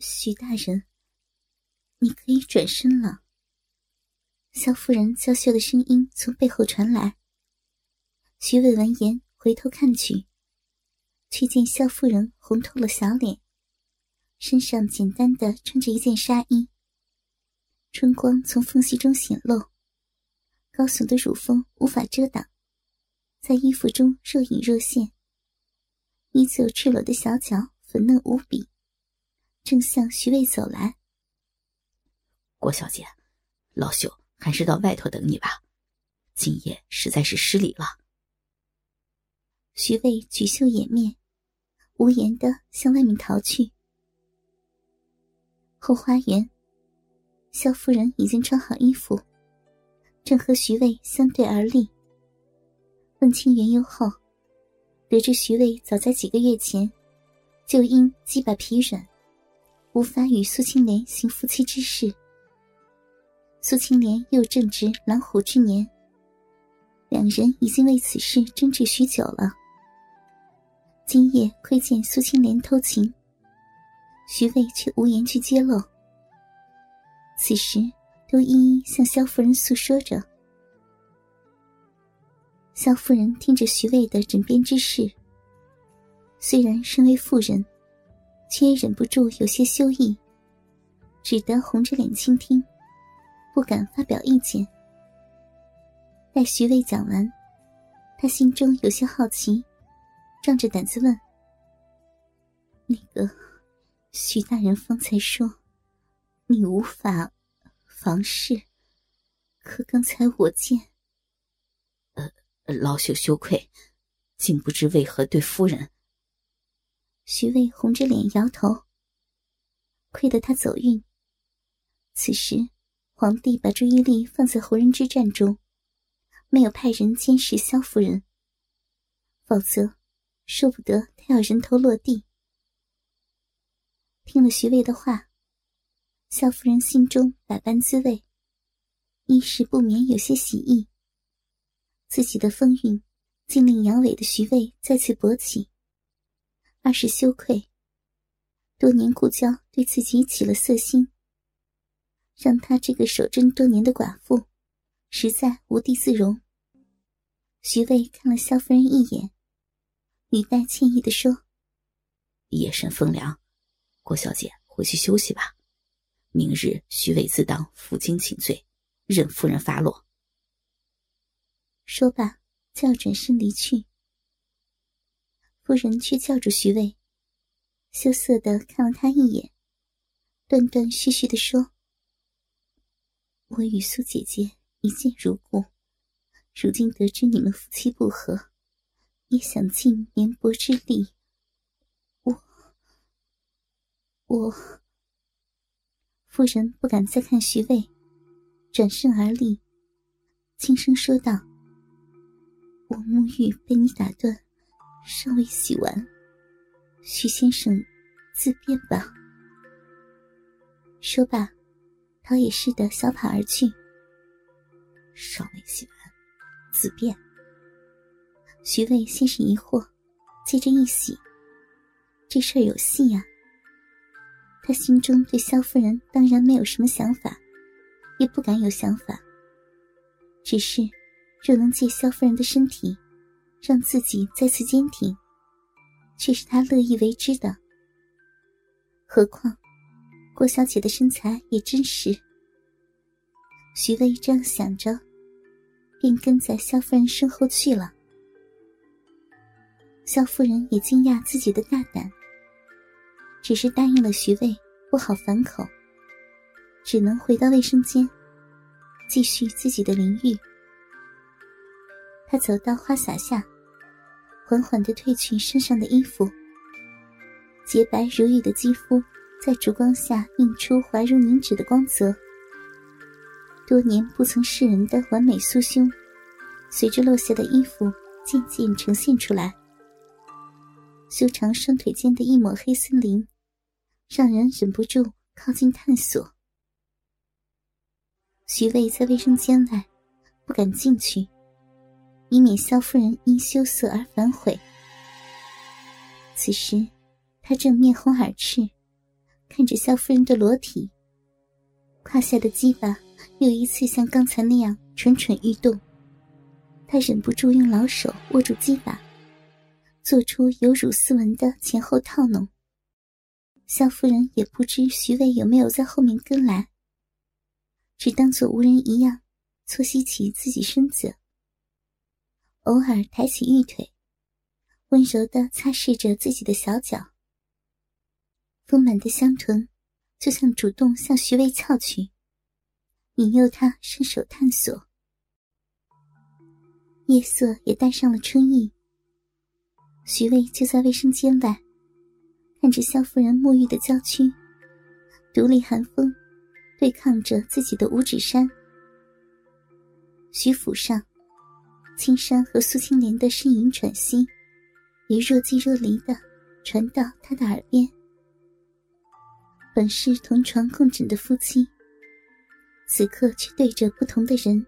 徐大人，你可以转身了。萧夫人娇羞的声音从背后传来。徐伟闻言回头看去，却见萧夫人红透了小脸，身上简单的穿着一件纱衣。春光从缝隙中显露，高耸的乳峰无法遮挡，在衣服中若隐若现。依旧赤裸的小脚粉嫩无比，正向徐渭走来。郭小姐，老朽还是到外头等你吧，今夜实在是失礼了。徐渭举袖掩面，无言的向外面逃去。后花园，萧夫人已经穿好衣服，正和徐渭相对而立。问清缘由后。得知徐渭早在几个月前就因鸡巴疲软，无法与苏青莲行夫妻之事。苏青莲又正值狼虎之年，两人已经为此事争执许久了。今夜窥见苏青莲偷情，徐渭却无言去揭露。此时都一一向萧夫人诉说着。萧夫人听着徐渭的枕边之事，虽然身为妇人，却也忍不住有些羞意，只得红着脸倾听，不敢发表意见。待徐渭讲完，他心中有些好奇，壮着胆子问：“那个，徐大人方才说，你无法房事，可刚才我见……”老朽羞愧，竟不知为何对夫人。徐渭红着脸摇头。亏得他走运。此时，皇帝把注意力放在胡人之战中，没有派人监视萧夫人。否则，说不得他要人头落地。听了徐渭的话，萧夫人心中百般滋味，一时不免有些喜意。自己的风韵，竟令阳痿的徐渭再次勃起。二是羞愧，多年故交对自己起了色心，让他这个守贞多年的寡妇，实在无地自容。徐渭看了萧夫人一眼，语带歉意的说：“夜深风凉，郭小姐回去休息吧。明日徐渭自当负荆请罪，任夫人发落。”说罢，就要转身离去。夫人却叫住徐渭，羞涩的看了他一眼，断断续续的说：“我与苏姐姐一见如故，如今得知你们夫妻不和，也想尽绵薄之力。我……我……”夫人不敢再看徐渭，转身而立，轻声说道。我沐浴被你打断，尚未洗完，徐先生自便吧。说罢，逃也似的小跑而去。尚未洗完，自便。徐渭先是疑惑，接着一喜，这事儿有戏呀。他心中对萧夫人当然没有什么想法，也不敢有想法，只是。若能借萧夫人的身体，让自己再次坚挺，却是他乐意为之的。何况郭小姐的身材也真实。徐渭这样想着，便跟在萧夫人身后去了。萧夫人也惊讶自己的大胆，只是答应了徐渭，不好反口，只能回到卫生间，继续自己的淋浴。他走到花洒下，缓缓的褪去身上的衣服。洁白如玉的肌肤在烛光下映出滑如凝脂的光泽。多年不曾示人的完美酥胸，随着落下的衣服渐渐呈现出来。修长双腿间的一抹黑森林，让人忍不住靠近探索。徐渭在卫生间外，不敢进去。以免萧夫人因羞涩而反悔。此时，他正面红耳赤，看着萧夫人的裸体，胯下的鸡巴又一次像刚才那样蠢蠢欲动。他忍不住用老手握住鸡巴，做出有辱斯文的前后套弄。萧夫人也不知徐渭有没有在后面跟来，只当作无人一样，搓洗起自己身子，偶尔抬起玉腿，温柔的擦拭着自己的小脚。丰满的香臀，就像主动向徐渭翘去，引诱他伸手探索。夜色也带上了春意。徐渭就在卫生间外，看着萧夫人沐浴的娇躯，独立寒风，对抗着自己的五指山。徐府上，青山和苏青莲的呻吟喘息，也若即若离的传到他的耳边。本是同床共枕的夫妻，此刻却对着不同的人。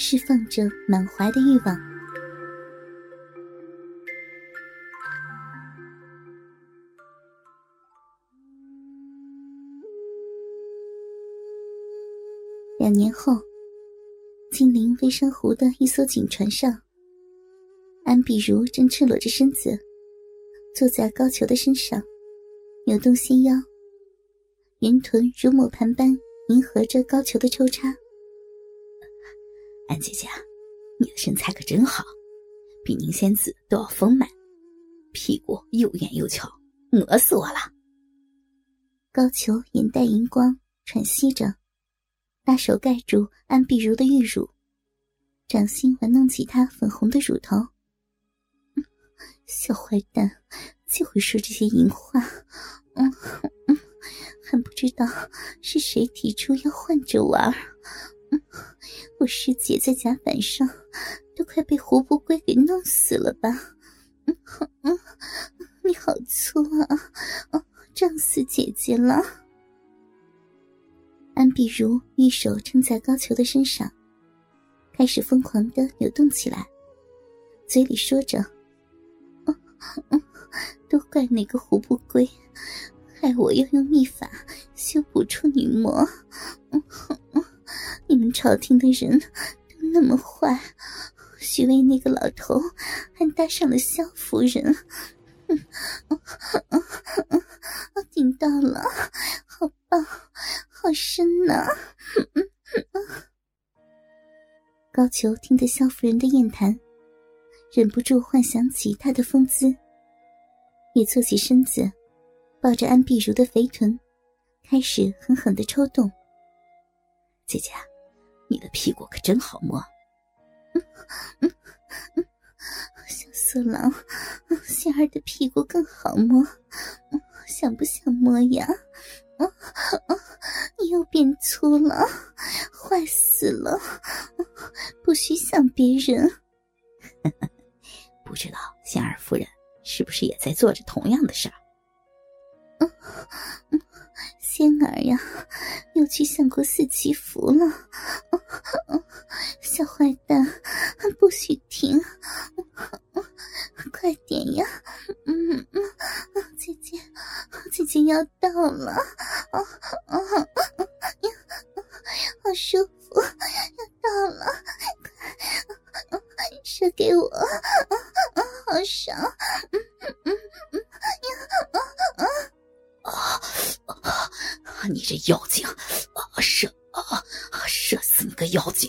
释放着满怀的欲望。两年后，金陵微山湖的一艘锦船上，安碧如正赤裸着身子，坐在高俅的身上，扭动纤腰，圆臀如抹盘般迎合着高俅的抽插。安姐姐，你的身材可真好，比宁仙子都要丰满，屁股又圆又翘，饿死我了。高俅眼带银光，喘息着，大手盖住安碧如的玉乳，掌心玩弄起她粉红的乳头。小坏蛋，就会说这些淫话。嗯嗯，还不知道是谁提出要换着玩儿。我师姐在甲板上，都快被胡不归给弄死了吧？嗯嗯，你好粗啊！胀死姐姐了。安碧如一手撑在高俅的身上，开始疯狂的扭动起来，嘴里说着：“都怪那个胡不归，害我要用秘法修补处女膜。”你们朝廷的人都那么坏，许巍那个老头还搭上了萧夫人，顶到了，身呢！高俅听得萧夫人的艳谈，忍不住幻想起她的风姿，也坐起身子，抱着安碧如的肥臀，开始狠狠的抽动。姐姐。你的屁股可真好摸，小色狼，仙儿的屁股更好摸，想不想摸呀？你又变粗了，坏死了！不许想别人。不知道仙儿夫人是不是也在做着同样的事儿？仙儿呀，又去相国寺祈福了。小坏蛋，不许停！快点呀！嗯嗯，姐姐，姐姐要到了！啊啊啊，好舒服，要到了！快，射给我！啊啊，好爽！嗯嗯嗯呀啊啊！啊！你这妖精，啊射啊！射死你个妖精！